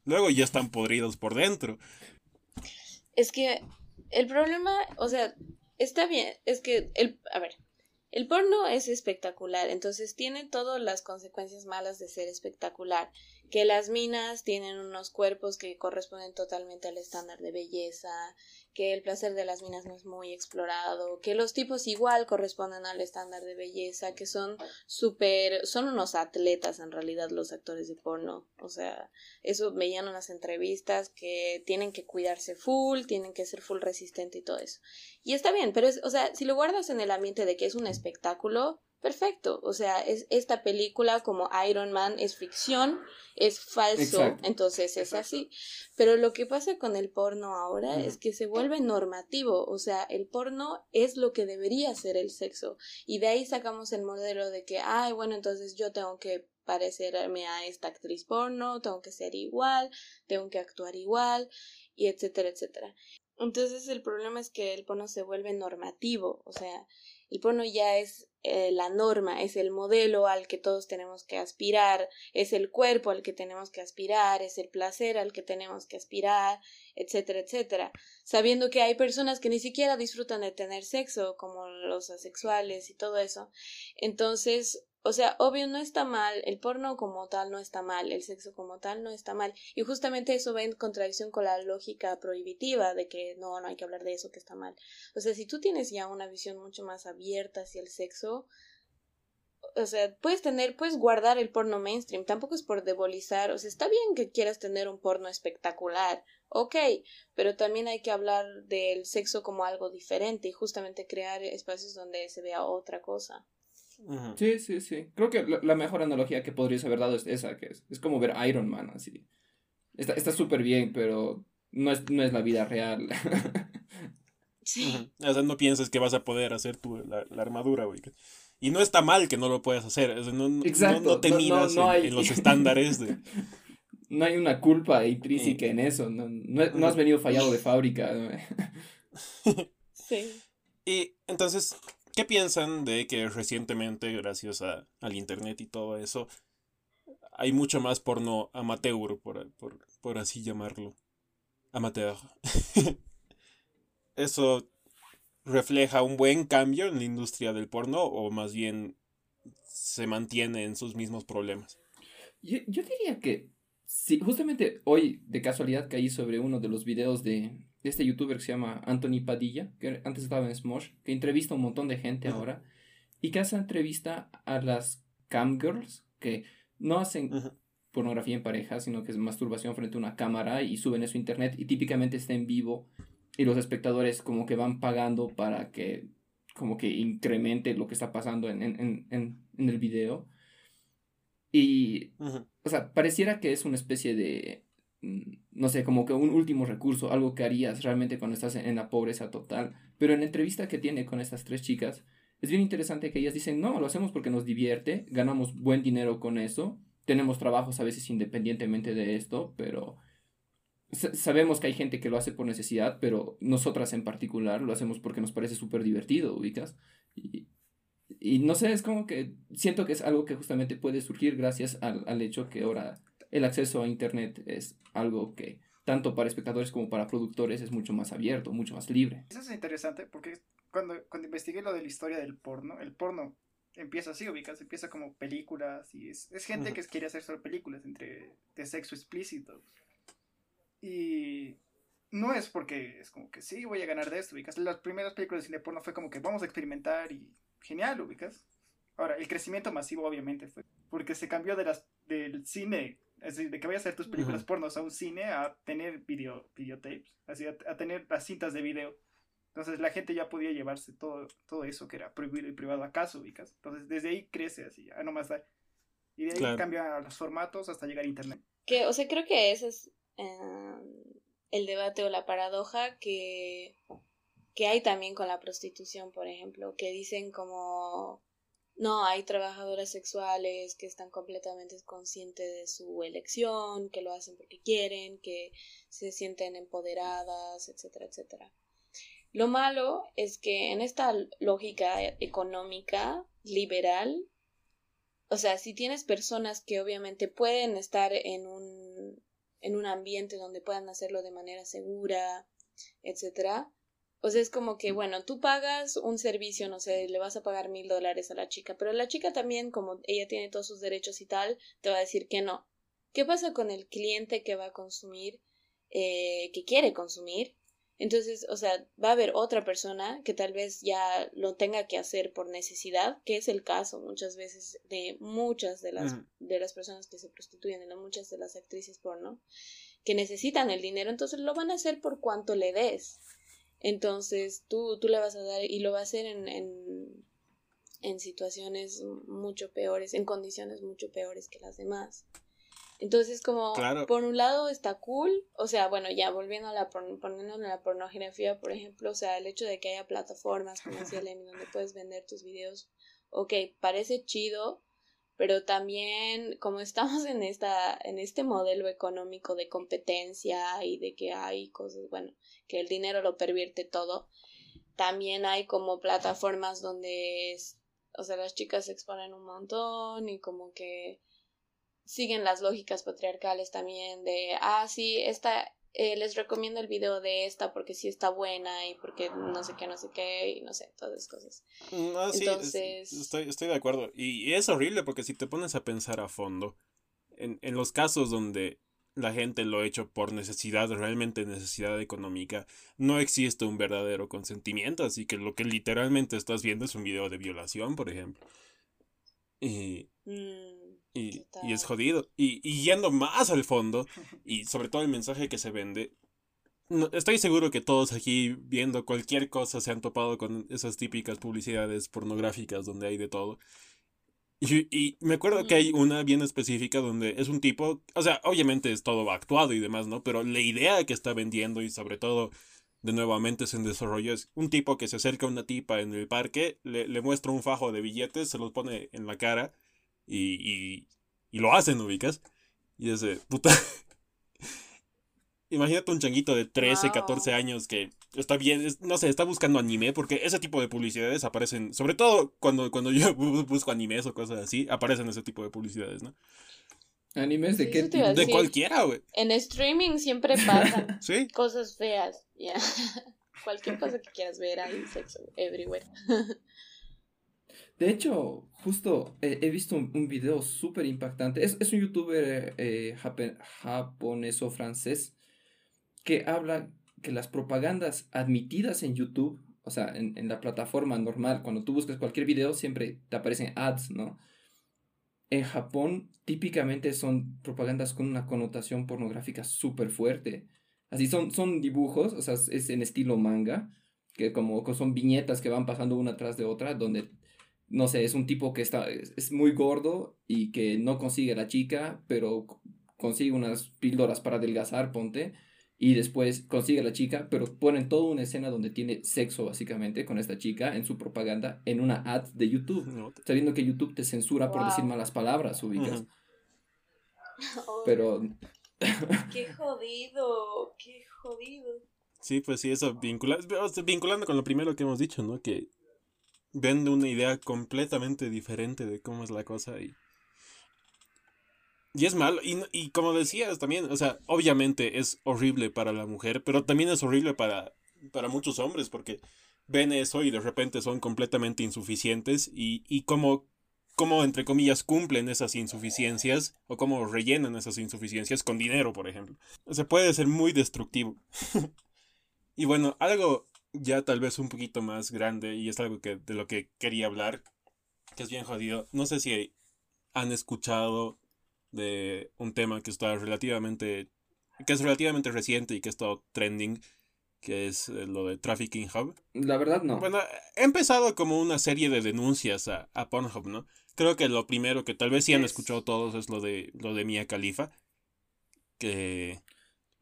luego ya están podridos por dentro. Es que el problema, o sea, está bien, es que el, a ver, el porno es espectacular, entonces tiene todas las consecuencias malas de ser espectacular que las minas tienen unos cuerpos que corresponden totalmente al estándar de belleza, que el placer de las minas no es muy explorado, que los tipos igual corresponden al estándar de belleza, que son súper, son unos atletas en realidad los actores de porno, o sea, eso veían unas entrevistas que tienen que cuidarse full, tienen que ser full resistente y todo eso. Y está bien, pero es, o sea, si lo guardas en el ambiente de que es un espectáculo, perfecto. O sea, es esta película como Iron Man es ficción, es falso, entonces es así. Pero lo que pasa con el porno ahora es que se vuelve normativo, o sea, el porno es lo que debería ser el sexo. Y de ahí sacamos el modelo de que, ay, bueno, entonces yo tengo que parecerme a esta actriz porno, tengo que ser igual, tengo que actuar igual, y etcétera, etcétera. Entonces el problema es que el porno se vuelve normativo, o sea, el porno ya es eh, la norma, es el modelo al que todos tenemos que aspirar, es el cuerpo al que tenemos que aspirar, es el placer al que tenemos que aspirar, etcétera, etcétera. Sabiendo que hay personas que ni siquiera disfrutan de tener sexo, como los asexuales y todo eso. Entonces, o sea, obvio no está mal, el porno como tal no está mal, el sexo como tal no está mal. Y justamente eso va en contradicción con la lógica prohibitiva de que no, no hay que hablar de eso que está mal. O sea, si tú tienes ya una visión mucho más abierta hacia el sexo, o sea, puedes tener, puedes guardar el porno mainstream, tampoco es por debolizar, o sea, está bien que quieras tener un porno espectacular, ok, pero también hay que hablar del sexo como algo diferente y justamente crear espacios donde se vea otra cosa. Sí, sí, sí. Creo que la, mejor analogía que podrías haber dado es esa, que es, es como ver Iron Man, así. Está súper bien, pero no es, no es la vida real. sí. O sea, no pienses que vas a poder hacer tu, la, armadura, güey. Y no está mal que no lo puedas hacer. no, no, te miras en, los estándares de... No hay una culpa intrínseca en eso. No, no, has venido fallado de fábrica. sí. Y entonces, ¿Qué piensan de que recientemente, gracias al internet y todo eso, hay mucho más porno amateur, por, por, así llamarlo? Amateur. ¿Eso refleja un buen cambio en la industria del porno o más bien se mantiene en sus mismos problemas? Yo, yo diría que sí, justamente hoy de casualidad caí sobre uno de los videos de, de este youtuber que se llama Anthony Padilla, que antes estaba en Smosh, que entrevista a un montón de gente ahora, y que hace entrevista a las cam girls, que no hacen pornografía en pareja, sino que es masturbación frente a una cámara y suben eso a internet y típicamente está en vivo y los espectadores como que van pagando para que como que incremente lo que está pasando en, en, en, en el video. Y, o sea, pareciera que es una especie de no sé, como que un último recurso, algo que harías realmente cuando estás en la pobreza total. Pero en la entrevista que tiene con estas tres chicas, es bien interesante que ellas dicen, no, lo hacemos porque nos divierte, ganamos buen dinero con eso, tenemos trabajos a veces independientemente de esto, pero sabemos que hay gente que lo hace por necesidad, pero nosotras en particular lo hacemos porque nos parece súper divertido, ubicas. Y, y, no sé, es como que siento que es algo que justamente puede surgir gracias al, al hecho que ahora el acceso a Internet es algo que tanto para espectadores como para productores es mucho más abierto, mucho más libre. Eso es interesante porque cuando, cuando investigué lo de la historia del porno, el porno empieza así, ubicas, empieza como películas y es, es gente que quiere hacer solo películas entre de sexo explícito. Y no es porque es como que sí, voy a ganar de esto, ubicas. Las primeras películas de cine porno fue como que vamos a experimentar y genial, ubicas. Ahora, el crecimiento masivo obviamente fue porque se cambió de las, del cine es decir, de que vayas a hacer tus películas pornos a un cine a tener video, videotapes, así, a, tener las cintas de video. Entonces la gente ya podía llevarse todo, todo eso que era prohibido y privado a casa, ubicas. Entonces desde ahí crece así, ya no más da. Y de ahí cambia los formatos hasta llegar a internet. Que, o sea, creo que ese es eh, el debate o la paradoja que que hay también con la prostitución, por ejemplo, que dicen como no, hay trabajadoras sexuales que están completamente conscientes de su elección, que lo hacen porque quieren, que se sienten empoderadas, etcétera, etcétera. Lo malo es que en esta lógica económica liberal, o sea, si tienes personas que obviamente pueden estar en un, en un ambiente donde puedan hacerlo de manera segura, etcétera, o sea, es como que, bueno, tú pagas un servicio, no sé, le vas a pagar mil dólares a la chica, pero la chica también, como ella tiene todos sus derechos y tal, te va a decir que no. ¿Qué pasa con el cliente que va a consumir, eh, que quiere consumir? Entonces, o sea, va a haber otra persona que tal vez ya lo tenga que hacer por necesidad, que es el caso muchas veces de muchas de las, de las personas que se prostituyen, de muchas de las actrices porno, que necesitan el dinero, entonces lo van a hacer por cuanto le des. Entonces tú, tú le vas a dar y lo va a hacer en, en, en situaciones mucho peores, en condiciones mucho peores que las demás. Entonces, como por un lado está cool, o sea, bueno, ya volviendo a la poniendo en la pornografía, por ejemplo, o sea, el hecho de que haya plataformas como decía Lenny donde puedes vender tus videos, ok, parece chido, pero también como estamos en esta en este modelo económico de competencia y de que hay cosas bueno que el dinero lo pervierte todo también hay como plataformas donde o sea las chicas se exponen un montón y como que siguen las lógicas patriarcales también de ah sí esta eh, les recomiendo el video de esta porque sí está buena y porque no sé qué, no sé qué, y no sé, todas esas cosas. Mm, ah, Entonces... estoy, estoy de acuerdo. Y, es horrible porque si te pones a pensar a fondo, en, en los casos donde la gente lo ha hecho por necesidad, realmente necesidad económica, no existe un verdadero consentimiento, así que lo que literalmente estás viendo es un video de violación, por ejemplo. Y... Mm. Y, es jodido. Y, yendo más al fondo, y sobre todo el mensaje que se vende, estoy seguro que todos aquí viendo cualquier cosa se han topado con esas típicas publicidades pornográficas donde hay de todo. Y, y, me acuerdo que hay una bien específica donde es un tipo, o sea, obviamente es todo actuado y demás, ¿no? Pero la idea que está vendiendo y sobre todo, de nuevamente es en desarrollo, es un tipo que se acerca a una tipa en el parque, le, le muestra un fajo de billetes, se los pone en la cara y, y, y lo hacen, ubicas. Y es de, puta. Imagínate un changuito de 13, 14 años que está bien, no sé, está buscando anime, porque ese tipo de publicidades aparecen, sobre todo cuando, cuando yo busco animes o cosas así, aparecen ese tipo de publicidades, ¿no? ¿Animes de qué tipo? De cualquiera, güey. En streaming siempre pasan ¿Sí? cosas feas, ya. Cualquier cosa que quieras ver, hay sexo everywhere. De hecho, justo he visto un, video súper impactante. Es, un youtuber eh, japonés o francés que habla que las propagandas admitidas en YouTube, o sea, en, en, la plataforma normal, cuando tú buscas cualquier video, siempre te aparecen ads, ¿no? En Japón, típicamente son propagandas con una connotación pornográfica súper fuerte. Así son, son dibujos, o sea, es en estilo manga, que como son viñetas que van pasando una tras de otra, donde no sé, es un tipo que está, es, muy gordo y que no consigue a la chica, pero consigue unas píldoras para adelgazar, ponte, y después consigue a la chica, pero ponen toda una escena donde tiene sexo básicamente con esta chica en su propaganda en una ad de YouTube, sabiendo que YouTube te censura por decir malas palabras, ubicas. Pero... qué jodido, qué jodido. Sí, pues sí, eso vincula, vinculando con lo primero que hemos dicho, ¿no? Que vende una idea completamente diferente de cómo es la cosa y... Y es malo, y, y como decías también, o sea, obviamente es horrible para la mujer, pero también es horrible para, para muchos hombres, porque ven eso y de repente son completamente insuficientes y, y como, como, entre comillas, cumplen esas insuficiencias o como rellenan esas insuficiencias con dinero, por ejemplo. O sea, puede ser muy destructivo. y bueno, algo ya tal vez un poquito más grande y es algo que de lo que quería hablar, que es bien jodido. No sé si han escuchado de un tema que está relativamente que es relativamente reciente y que ha estado trending, que es eh, lo de Trafficking Hub. La verdad no. Bueno, he empezado como una serie de denuncias a, a Pornhub, ¿no? Creo que lo primero que tal vez sí han escuchado todos es lo de lo de Mia Khalifa, que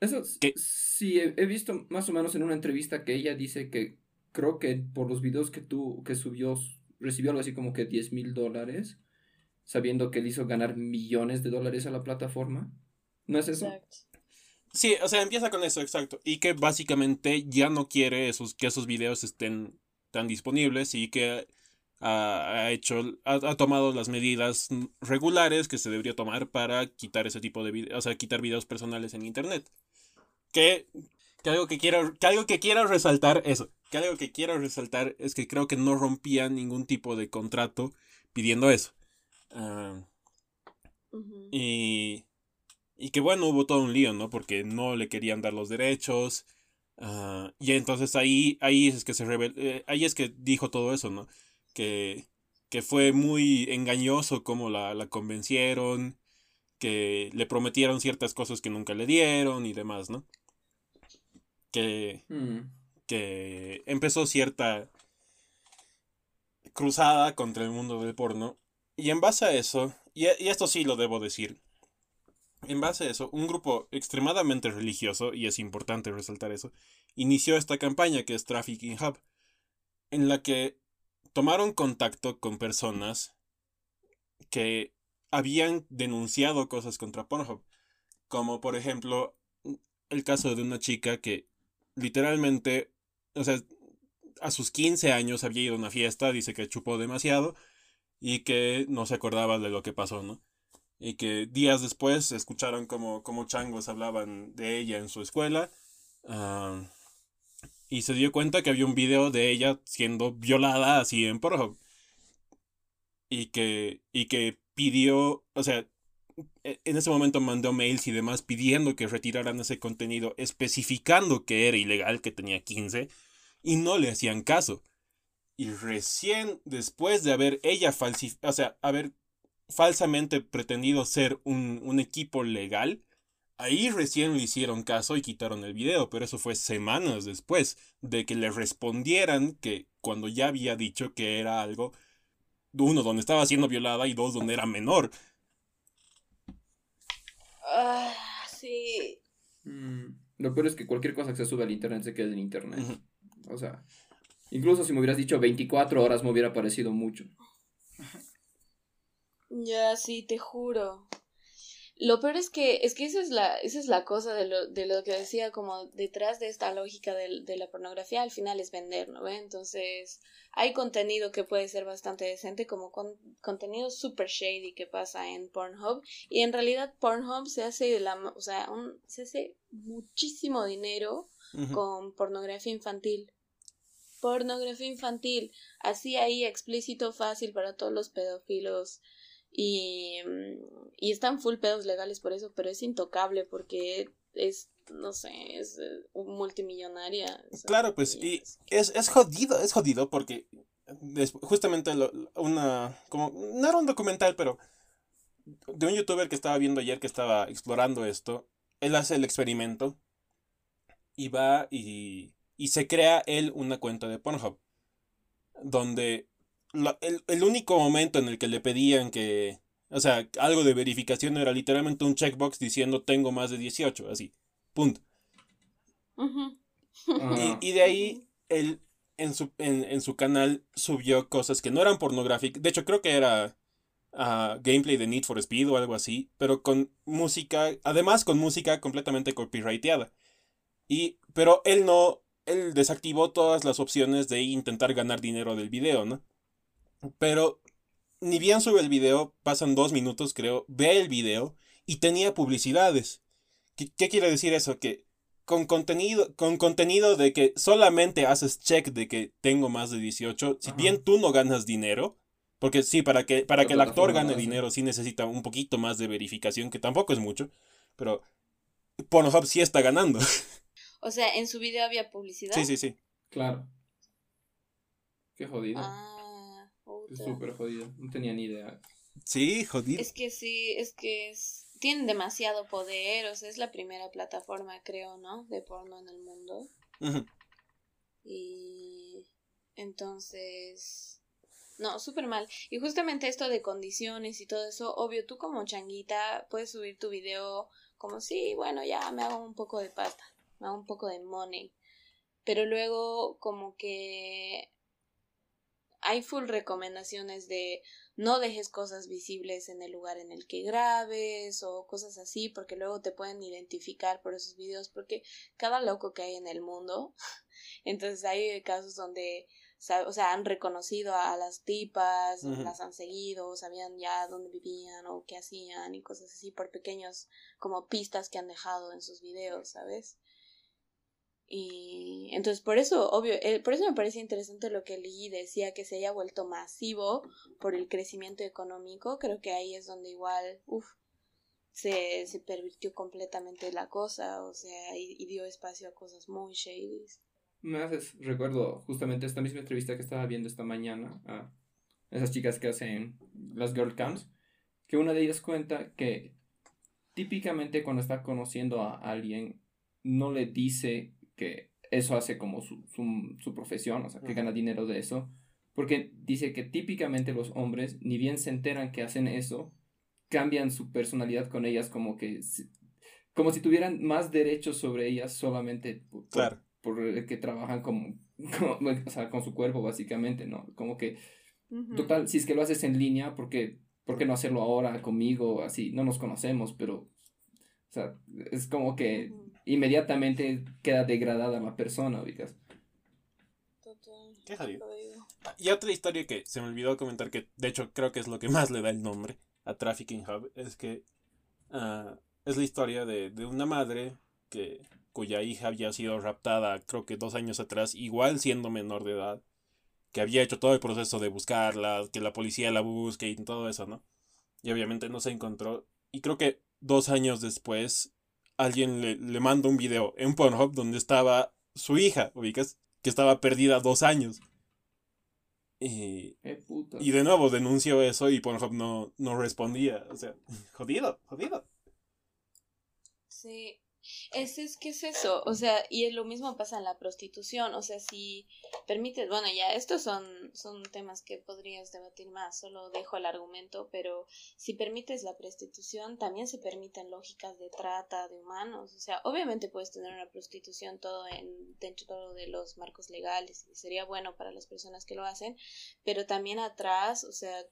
eso sí, he, visto más o menos en una entrevista que ella dice que creo que por los videos que tú, que subió, recibió algo así como que 10 mil dólares, sabiendo que él hizo ganar millones de dólares a la plataforma. ¿No es eso? Exacto. Sí, o sea, empieza con eso, exacto. Y que básicamente ya no quiere esos, que esos videos estén tan disponibles y que ha, hecho, ha, tomado las medidas regulares que se debería tomar para quitar ese tipo de videos, o sea, quitar videos personales en internet. Que, que algo que quiero, que algo que quiero resaltar, eso, que algo que quiero resaltar es que creo que no rompía ningún tipo de contrato pidiendo eso. Ah, y y que bueno, hubo todo un lío, ¿no? Porque no le querían dar los derechos. Ah, y entonces ahí, ahí es que se eh, ahí es que dijo todo eso, ¿no? Que, que fue muy engañoso como la, la convencieron, que le prometieron ciertas cosas que nunca le dieron y demás, ¿no? Que, mm. que empezó cierta cruzada contra el mundo del porno. Y en base a eso, y, y esto sí lo debo decir, en base a eso, un grupo extremadamente religioso, y es importante resaltar eso, inició esta campaña que es Trafficking Hub, en la que tomaron contacto con personas que habían denunciado cosas contra Pornhub, como por ejemplo el caso de una chica que literalmente, o sea, a sus 15 años había ido a una fiesta, dice que chupó demasiado y que no se acordaba de lo que pasó, ¿no? y que días después escucharon como, como changos hablaban de ella en su escuela. Ah, y se dio cuenta que había un video de ella siendo violada así en Pornhub. Y que, y que pidió, o sea, en ese momento mandó mails y demás pidiendo que retiraran ese contenido, especificando que era ilegal, que tenía 15, y no le hacían caso. Y recién después de haber ella falsificado, o sea, haber falsamente pretendido ser un, equipo legal, ahí recién le hicieron caso y quitaron el video, pero eso fue semanas después de que le respondieran que cuando ya había dicho que era algo, uno, donde estaba siendo violada y dos, donde era menor. Ah, sí. Mm, lo peor es que cualquier cosa que se sube al internet se queda en internet. O sea, incluso si me hubieras dicho 24 horas me hubiera parecido mucho. Ya, sí, te juro. Lo peor es que, es que esa es la, esa es la cosa de lo, de lo que decía, como detrás de esta lógica de, de la pornografía, al final es vender, ¿no? Entonces, hay contenido que puede ser bastante decente, como con, contenido super shady que pasa en Pornhub, y en realidad Pornhub se hace de la, o sea, un, se hace muchísimo dinero con pornografía infantil. Pornografía infantil, así ahí explícito, fácil para todos los pedófilos y, mm, y están full pedos legales por eso, pero es intocable porque es, no sé, es eh, multimillonaria. Claro, pues, y es, es jodido, es jodido porque justamente una, como, no era un documental, pero de un youtuber que estaba viendo ayer que estaba explorando esto, él hace el experimento y va y, y se crea él una cuenta de Pornhub, donde el, único momento en el que le pedían que, o sea, algo de verificación era literalmente un checkbox diciendo tengo más de 18, así, punto. y, de ahí él en su, en, su canal subió cosas que no eran pornográficas, de hecho creo que era uh, gameplay de Need for Speed o algo así, pero con música, además con música completamente copyrighteada. Y, pero él no, él desactivó todas las opciones de intentar ganar dinero del video, ¿no? Pero ni bien sube el video, pasan dos minutos creo, ve el video y tenía publicidades. ¿Qué, quiere decir eso? Que con contenido, con contenido de que solamente haces check de que tengo más de 18, si bien tú no ganas dinero, porque sí, para que, para que el actor gane dinero sí necesita un poquito más de verificación, que tampoco es mucho, pero Pornhub sí está ganando. O sea, en su video había publicidad. Sí, sí, sí. Claro. Qué jodido. Ah. Es súper jodido, no tenía ni idea. Sí, jodido. Es que sí, es que es... tienen demasiado poder, o sea, es la primera plataforma, creo, ¿no? De porno en el mundo. Y entonces... No, súper mal. Y justamente esto de condiciones y todo eso, obvio, tú como changuita puedes subir tu video como, sí, bueno, ya me hago un poco de pasta, me hago un poco de money. pero luego como que hay full recomendaciones de no dejes cosas visibles en el lugar en el que grabes o cosas así porque luego te pueden identificar por esos videos porque cada loco que hay en el mundo entonces hay casos donde o sea, han reconocido a las tipas, las han seguido, sabían ya dónde vivían o qué hacían y cosas así por pequeños como pistas que han dejado en sus videos, ¿sabes? Y entonces por eso, obvio, eh, por eso me parece interesante lo que leí decía que se haya vuelto masivo por el crecimiento económico, creo que ahí es donde igual, uff, se, se pervirtió completamente la cosa, o sea, y dio espacio a cosas muy shady. Me haces, recuerdo justamente esta misma entrevista que estaba viendo esta mañana a esas chicas que hacen las girl camps, que una de ellas cuenta que típicamente cuando está conociendo a alguien no le dice que eso hace como su, su, profesión, o sea, que gana dinero de eso, porque dice que típicamente los hombres, ni bien se enteran que hacen eso, cambian su personalidad con ellas como que, como si tuvieran más derechos sobre ellas solamente claro por el que trabajan como, o sea, con su cuerpo básicamente, ¿no? Como que, total, si es que lo haces en línea, ¿por qué, no hacerlo ahora conmigo? Así, no nos conocemos, pero, o sea, es como que inmediatamente queda degradada la persona, ubicas. Total. Qué Y otra historia que se me olvidó comentar, que de hecho creo que es lo que más le da el nombre a Trafficking Hub, es que uh, es la historia de, de una madre que cuya hija había sido raptada creo que dos años atrás, igual siendo menor de edad, que había hecho todo el proceso de buscarla, que la policía la busque y todo eso, ¿no? Y obviamente no se encontró. Y creo que dos años después alguien le, le manda un video en Pornhub donde estaba su hija, ubicas, que estaba perdida dos años. Y, y de nuevo denunció eso y Pornhub no, no respondía. O sea, jodido, jodido. Sí, es, es que es eso, o sea, y es lo mismo pasa en la prostitución, o sea, si permites, bueno, ya estos son, son temas que podrías debatir más, solo dejo el argumento, pero si permites la prostitución, también se permiten lógicas de trata de humanos, o sea, obviamente puedes tener una prostitución todo en, dentro de los marcos legales y sería bueno para las personas que lo hacen, pero también atrás, o sea,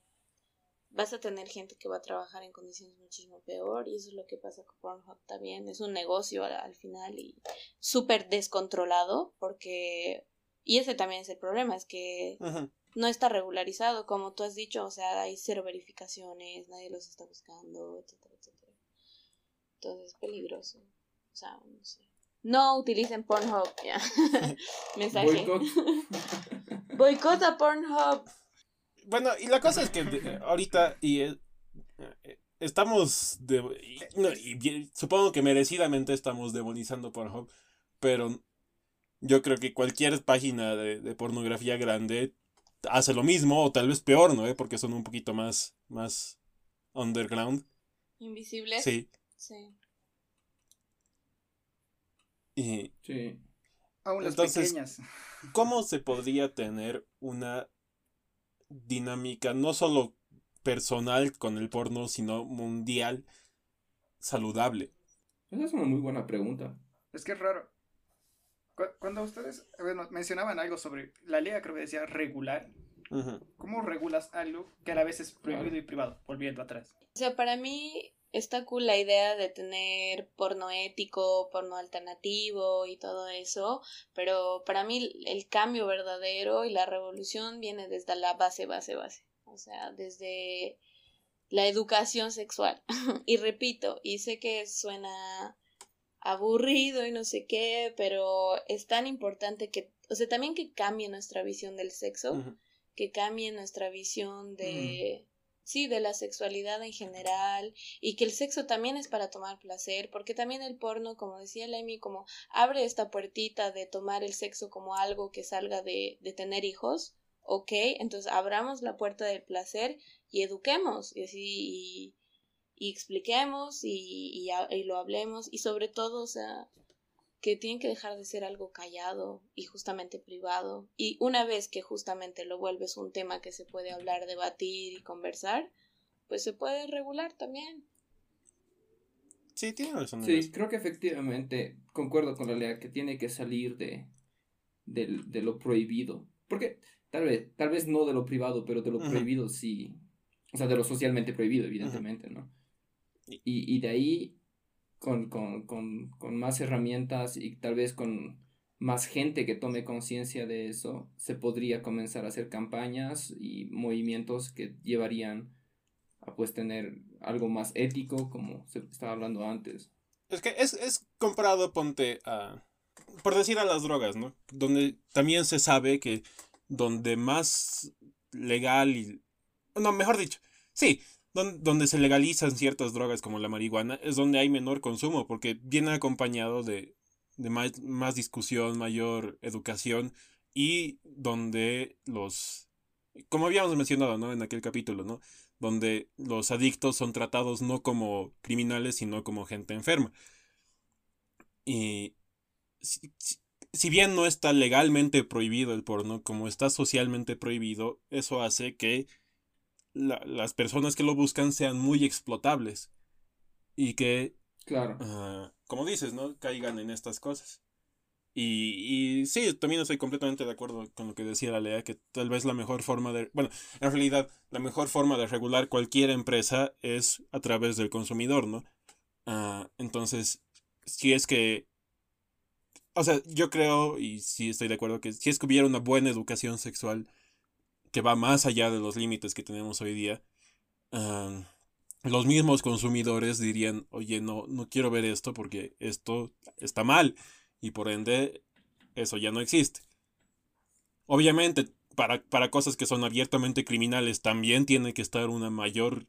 vas a tener gente que va a trabajar en condiciones muchísimo peor y eso es lo que pasa con Pornhub también. Es un negocio al, final y súper descontrolado porque... Y ese también es el problema, es que no está regularizado, como tú has dicho, o sea, hay cero verificaciones, nadie los está buscando, etcétera, etcétera. Entonces es peligroso. O sea, no sé. No utilicen Pornhub, ya. Mensaje. Boicot. Boicot a Pornhub. Bueno, y la cosa es que ahorita y eh, estamos de, y, supongo que merecidamente estamos demonizando Pornhub, pero yo creo que cualquier página de, pornografía grande hace lo mismo o tal vez peor, ¿no? Porque son un poquito más más underground. Invisible. Sí. Sí. Y, sí. Aún las pequeñas. ¿Cómo se podría tener una dinámica no solo personal con el porno, sino mundial saludable? Esa es una muy buena pregunta. Es que es raro. Cuando ustedes mencionaban algo sobre la ley, creo que decía regular. ¿Cómo regulas algo que a la vez es prohibido y privado? Volviendo atrás. O sea, para mí está cool la idea de tener porno ético, porno alternativo y todo eso, pero para mí el cambio verdadero y la revolución viene desde la base, base, base, o sea, desde la educación sexual. y repito, y sé que suena aburrido y no sé qué, pero es tan importante que, o sea, también que cambie nuestra visión del sexo, que cambie nuestra visión de sí, de la sexualidad en general y que el sexo también es para tomar placer, porque también el porno, como decía Lemmy, como abre esta puertita de tomar el sexo como algo que salga de, de tener hijos, ok, entonces abramos la puerta del placer y eduquemos y, y, y expliquemos y, y, y lo hablemos y sobre todo, o sea, que tienen que dejar de ser algo callado y justamente privado. Y una vez que justamente lo vuelves un tema que se puede hablar, debatir y conversar, pues se puede regular también. Sí, tiene razón. Sí, creo que efectivamente concuerdo con la lea que tiene que salir de, de lo prohibido. Porque tal vez, tal vez no de lo privado, pero de lo prohibido sí. O sea, de lo socialmente prohibido, evidentemente, ¿no? Y, y, de ahí, con, con, con, con más herramientas y tal vez con más gente que tome conciencia de eso, se podría comenzar a hacer campañas y movimientos que llevarían a pues tener algo más ético, como se estaba hablando antes. Es que es, es comprado, ponte a, por decir a las drogas, ¿no? Donde también se sabe que donde más legal y... No, mejor dicho, sí, donde, se legalizan ciertas drogas como la marihuana es donde hay menor consumo, porque viene acompañado de de más, discusión, mayor educación y donde los, como habíamos mencionado, ¿no? En aquel capítulo, ¿no? Donde los adictos son tratados no como criminales, sino como gente enferma. Y si, bien no está legalmente prohibido el porno, como está socialmente prohibido, eso hace que las personas que lo buscan sean muy explotables y que Claro. Ah, como dices, ¿no? Caigan en estas cosas. Y, y sí, también estoy completamente de acuerdo con lo que decía la Lea, que tal vez la mejor forma de, bueno, en realidad la mejor forma de regular cualquier empresa es a través del consumidor, ¿no? Ah, entonces, si es que, o sea, yo creo, y sí estoy de acuerdo, que si es que hubiera una buena educación sexual que va más allá de los límites que tenemos hoy día, los mismos consumidores dirían, oye, no, no quiero ver esto porque esto está mal y por ende eso ya no existe. Obviamente, para, para cosas que son abiertamente criminales también tiene que estar una mayor,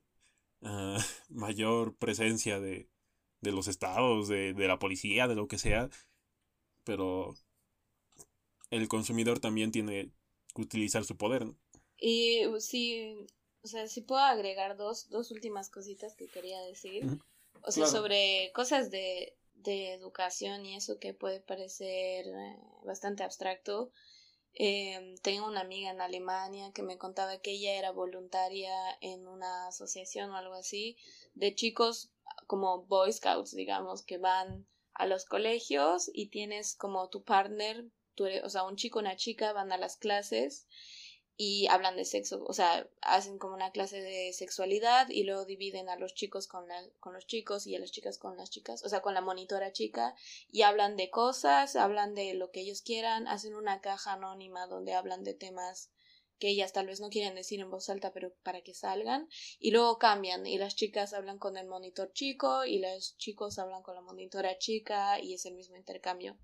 ah, mayor presencia de, de los estados, de, de la policía, de lo que sea, pero el consumidor también tiene que utilizar su poder. Y sí, o sea, si puedo agregar dos, dos últimas cositas que quería decir. O sea, sobre cosas de, de educación y eso que puede parecer eh, bastante abstracto. Eh, tengo una amiga en Alemania que me contaba que ella era voluntaria en una asociación o algo así de chicos como Boy Scouts, digamos, que van a los colegios y tienes como tu partner, o sea, un chico, una chica, van a las clases y hablan de sexo, o sea, hacen como una clase de sexualidad y luego dividen a los chicos con, la, con los chicos y a las chicas con las chicas, o sea, con la monitora chica y hablan de cosas, hablan de lo que ellos quieran, hacen una caja anónima donde hablan de temas que ellas tal vez no quieren decir en voz alta, pero para que salgan, y luego cambian, y las chicas hablan con el monitor chico, y los chicos hablan con la monitora chica, y es el mismo intercambio.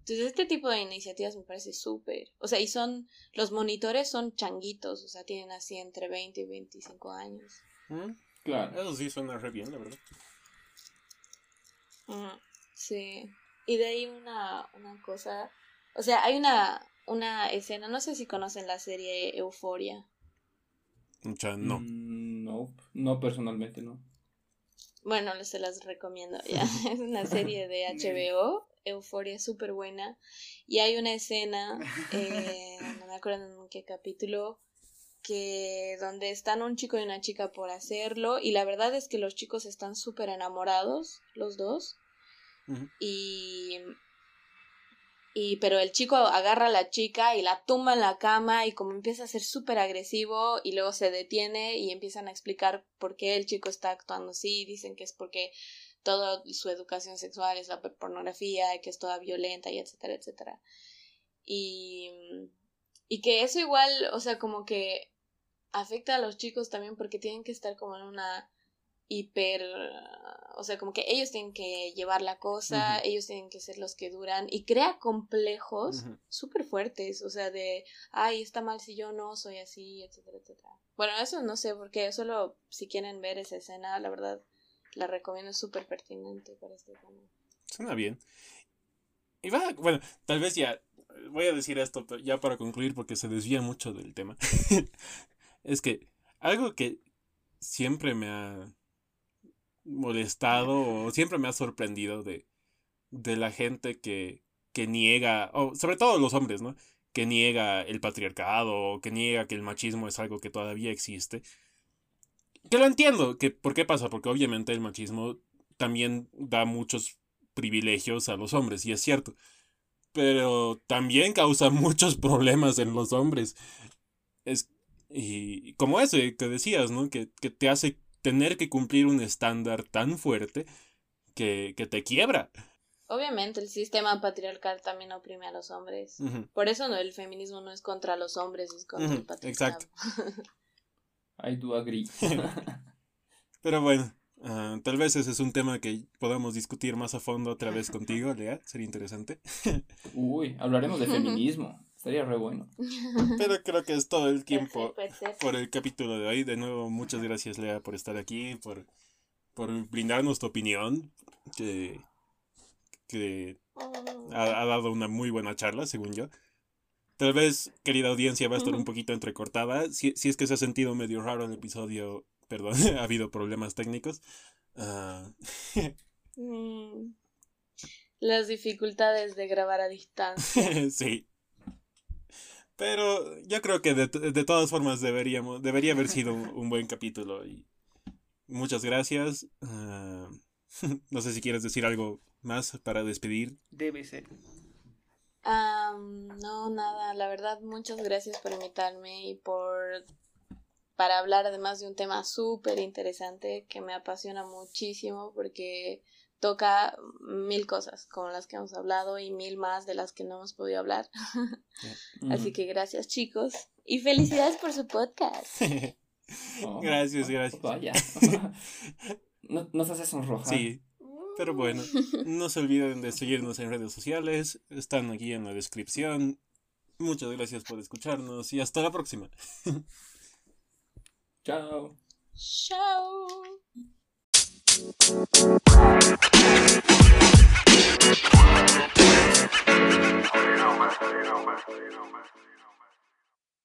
Entonces, este tipo de iniciativas me parece súper. O sea, y son, los monitores son changuitos, o sea, tienen así entre 20 y 25 años. Mm, claro. Eso sí suena re bien, la verdad. sí. Y de ahí una, una cosa, o sea, hay una, una escena, no sé si conocen la serie Euforia. no. Mm, no, no personalmente, no. Bueno, se las recomiendo. Ya. es una serie de HBO Euforia súper buena. Y hay una escena, eh, no me acuerdo en qué capítulo, que donde están un chico y una chica por hacerlo. Y la verdad es que los chicos están súper enamorados, los dos. Y y pero el chico agarra a la chica y la tumba en la cama y como empieza a ser súper agresivo y luego se detiene y empiezan a explicar por qué el chico está actuando así, dicen que es porque toda su educación sexual es la pornografía, que es toda violenta y etcétera, etcétera. Y, y que eso igual, o sea, como que afecta a los chicos también porque tienen que estar como en una hiper, o sea, como que ellos tienen que llevar la cosa, ellos tienen que ser los que duran y crea complejos súper fuertes, o sea, de, ay, está mal si yo no soy así, etcétera, etcétera. Bueno, eso no sé, porque solo si quieren ver esa escena, la verdad, la recomiendo, es súper pertinente para este tema. Suena bien. Y va, bueno, tal vez ya, voy a decir esto ya para concluir porque se desvía mucho del tema. es que algo que siempre me ha molestado o siempre me ha sorprendido de, de la gente que, que niega, o sobre todo los hombres, ¿no? Que niega el patriarcado o que niega que el machismo es algo que todavía existe. Que lo entiendo. Que, ¿Por qué pasa? Porque obviamente el machismo también da muchos privilegios a los hombres, y es cierto. pero también causa muchos problemas en los hombres. Es, y como ese que decías, ¿no? Que, que te hace tener que cumplir un estándar tan fuerte que, que te quiebra. Obviamente el sistema patriarcal también oprime a los hombres. Por eso no, el feminismo no es contra los hombres, es contra el patriarcado. exacto. I do agree. Pero bueno, ah, tal vez ese es un tema que podamos discutir más a fondo otra vez contigo, Lea. Sería interesante. Uy, hablaremos de feminismo. Estaría re bueno. Pero creo que es todo el Puede ser, tiempo puede ser. por el capítulo de hoy. De nuevo, muchas gracias, Lea, por estar aquí, por, por brindarnos tu opinión, que, que Mm. ha, ha dado una muy buena charla, según yo. Tal vez, querida audiencia, va a estar un poquito entrecortada. Si, si es que se ha sentido medio raro el episodio, perdón, ha habido problemas técnicos. Mm. Las dificultades de grabar a distancia. sí. Pero yo creo que de, de todas formas deberíamos, debería haber sido un, un buen capítulo. Y muchas gracias. Ah, no sé si quieres decir algo más para despedir. Debe ser. No, nada, la verdad, muchas gracias por invitarme y por para hablar además de un tema súper interesante que me apasiona muchísimo porque toca mil cosas como las que hemos hablado y mil más de las que no hemos podido hablar. Así que gracias chicos y felicidades por su podcast. Oh, Gracias, oh, gracias. Vaya. No- Nos hace sonrojar. Sí, pero bueno, no se olviden de seguirnos en redes sociales, están aquí en la descripción. Muchas gracias por escucharnos y hasta la próxima. Chao. Chao.